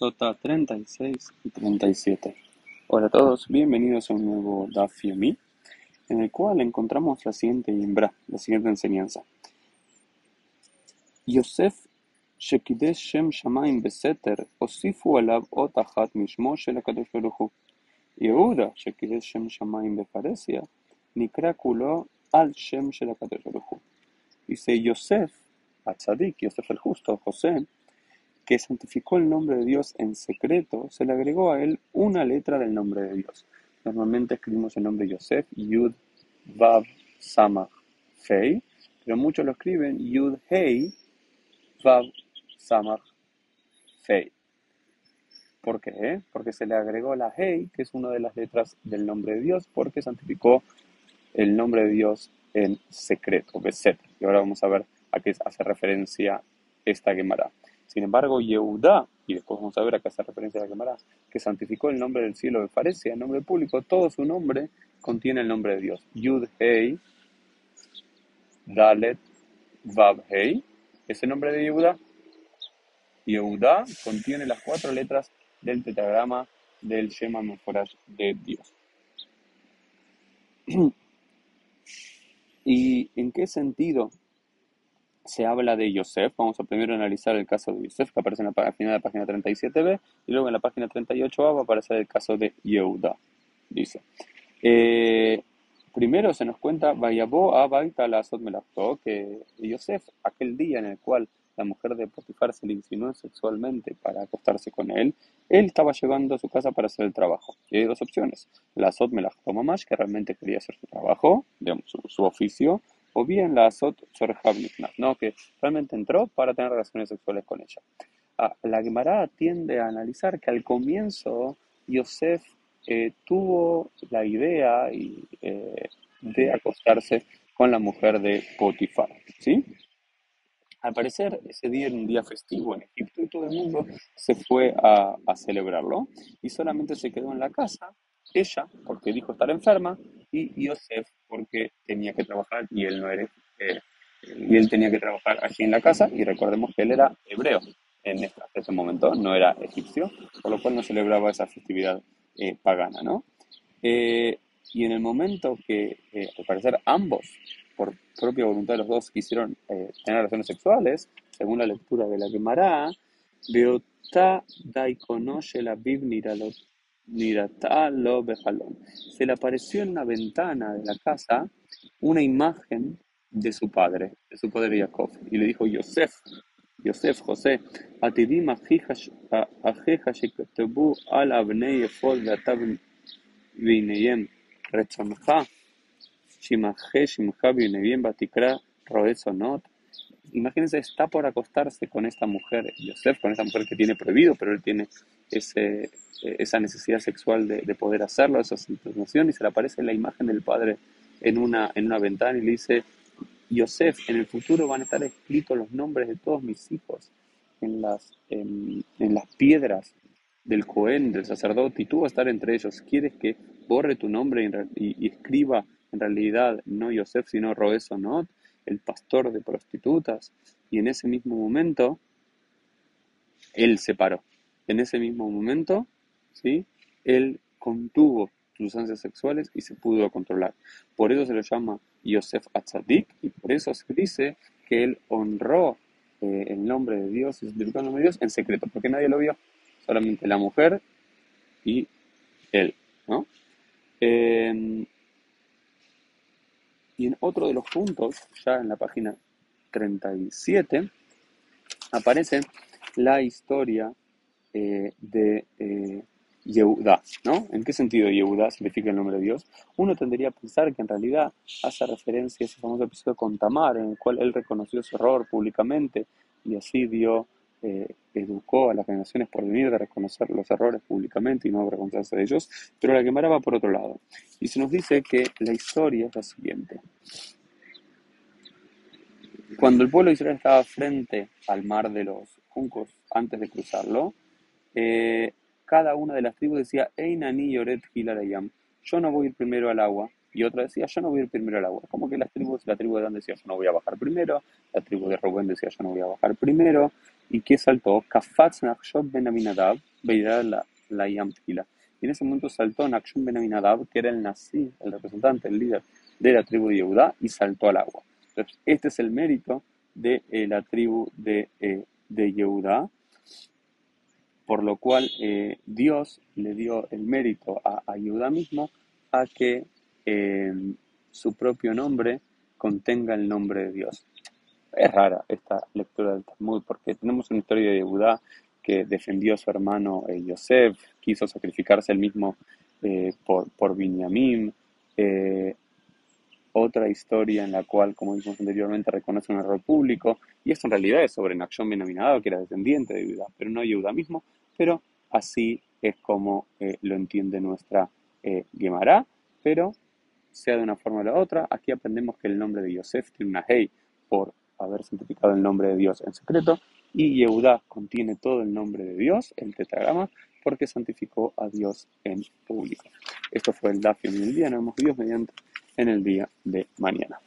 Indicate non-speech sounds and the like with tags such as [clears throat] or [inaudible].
Sota 36 y 37. Hola a todos, bienvenidos a un nuevo Daf Yomi, en el cual encontramos la siguiente imbra, la siguiente enseñanza. Yosef Shekidesh Shem Shamaim Beseter Osifu Alab Otahat Mishmo Shel HaKadosh Baruch Yehuda Shekidesh Shem Shamaim Befaresia Nikra Al Shem Shel HaKadosh Baruch Dice Yosef, Atzadik, Yosef el Justo, José, que santificó el nombre de Dios en secreto, se le agregó a él una letra del nombre de Dios. Normalmente escribimos el nombre Yosef, Yud, Vav, Samach, Fei, pero muchos lo escriben Yud, Hei, Vav, Samach, Fei. ¿Por qué? Porque se le agregó la Hei, que es una de las letras del nombre de Dios, porque santificó el nombre de Dios en secreto, Beset. Y ahora vamos a ver a qué hace referencia esta Gemara. Sin embargo, Yehudá, y después vamos a ver a qué hace referencia a la Gemara, que santificó el nombre del cielo de Faresia, el nombre público, todo su nombre contiene el nombre de Dios. Yud Hei, Dalet, Vav Hei, ese nombre de Yehudá. Yehudá contiene las cuatro letras del tetragrama del Shema Meforash de Dios. [clears throat] ¿Y en qué sentido se habla de Yosef. Vamos a primero analizar el caso de Yosef, que aparece en la final de la página 37b, y luego en la página 38a va a aparecer el caso de Yehuda. Dice. Eh, primero se nos cuenta, Vayabó a Baita la que Yosef, aquel día en el cual la mujer de Potifar se le insinuó sexualmente para acostarse con él, él estaba llegando a su casa para hacer el trabajo. Y hay dos opciones. La Azot Melachto Mamash, que realmente quería hacer su trabajo, digamos, su oficio, o bien la Azot ¿no? que realmente entró para tener relaciones sexuales con ella. Ah, la Gemara tiende a analizar que al comienzo Yosef eh, tuvo la idea eh, de acostarse con la mujer de Potifar. ¿sí? Al parecer, ese día era un día festivo en Egipto y todo el mundo se fue a, a celebrarlo y solamente se quedó en la casa ella, porque dijo estar enferma, y Yosef, porque tenía que trabajar y él no era, eh, y él tenía que trabajar allí en la casa, y recordemos que él era hebreo en ese momento, no era egipcio, por lo cual no celebraba esa festividad eh, pagana, ¿no? Eh, y en el momento que, al parecer, ambos, por propia voluntad de los dos, quisieron tener relaciones sexuales, según la lectura de la Gemara, Beotá daikonoshe la bibniralot lo Se le apareció en una ventana de la casa una imagen de su padre, de su padre Jacob, y le dijo, Yosef, Yosef, José, Atidim ajeja shektebu al abnei efod ve'atav v'ineyem retzoncha, shimaje shimcha v'ineyem batikra roezonot. Imagínense, está por acostarse con esta mujer, Yosef, con esta mujer que tiene prohibido, pero él tiene esa necesidad sexual de, de poder hacerlo, esa situación, y se le aparece la imagen del padre en una, en una ventana y le dice, Yosef, en el futuro van a estar escritos los nombres de todos mis hijos en las, en, las piedras del Cohen, del sacerdote, y tú vas a estar entre ellos. ¿Quieres que borre tu nombre y, escriba en realidad no Yosef, sino Roesonot, el pastor de prostitutas? Y en ese mismo momento, él se paró. En ese mismo momento, ¿sí? Él contuvo sus ansias sexuales y se pudo controlar. Por eso se lo llama Yosef Atzadik y por eso se dice que él honró eh, el nombre de Dios y el nombre de Dios en secreto, porque nadie lo vio, solamente la mujer y él. ¿no? Em, y en otro de los puntos, ya en la página 37, aparece la historia eh, de eh, ¿no? ¿En qué sentido Yehuda significa el nombre de Dios? Uno tendría a pensar que en realidad hace referencia a ese famoso episodio con Tamar, en el cual él reconoció su error públicamente y así dio, eh, educó a las generaciones por venir de reconocer los errores públicamente y no avergonzarse de ellos, pero la Gemara va por otro lado. Y se nos dice que la historia es la siguiente. Cuando el pueblo de Israel estaba frente al mar de los juncos antes de cruzarlo, eh, cada una de las tribus decía, Einani Yoret Hilarayam, yo no voy a ir primero al agua. Y otra decía, yo no voy a ir primero al agua. Como que las tribus, la tribu de Dan decía, yo no voy a bajar primero, la tribu de Rubén decía, yo no voy a bajar primero. ¿Y qué saltó? Kafatz Ben Aminadab, la, la Yamtila. Y en ese momento saltó Nakshon Ben Aminadab, que era el nazi, el representante, el líder de la tribu de Yehudá, y saltó al agua. Entonces, este es el mérito de eh, la tribu de, eh, de Yehudá, por lo cual eh, Dios le dio el mérito a, a Yehudá mismo a que su propio nombre contenga el nombre de Dios. Es rara esta lectura del Talmud porque tenemos una historia de Yehudá que defendió a su hermano Yosef, quiso sacrificarse él mismo por, por Binyamin, otra historia en la cual, como dijimos anteriormente, reconoce un error público, y esto en realidad es sobre Nachshon Benominado, que era descendiente de Judá, pero no Judá mismo, pero así es como eh, lo entiende nuestra eh, pero sea de una forma o la otra, aquí aprendemos que el nombre de Yosef tiene una hey por haber santificado el nombre de Dios en secreto, y Yehudá contiene todo el nombre de Dios, el tetragrama, porque santificó a Dios en público. Esto fue el Dafio del día, nos vemos Dios mediante en el día de mañana.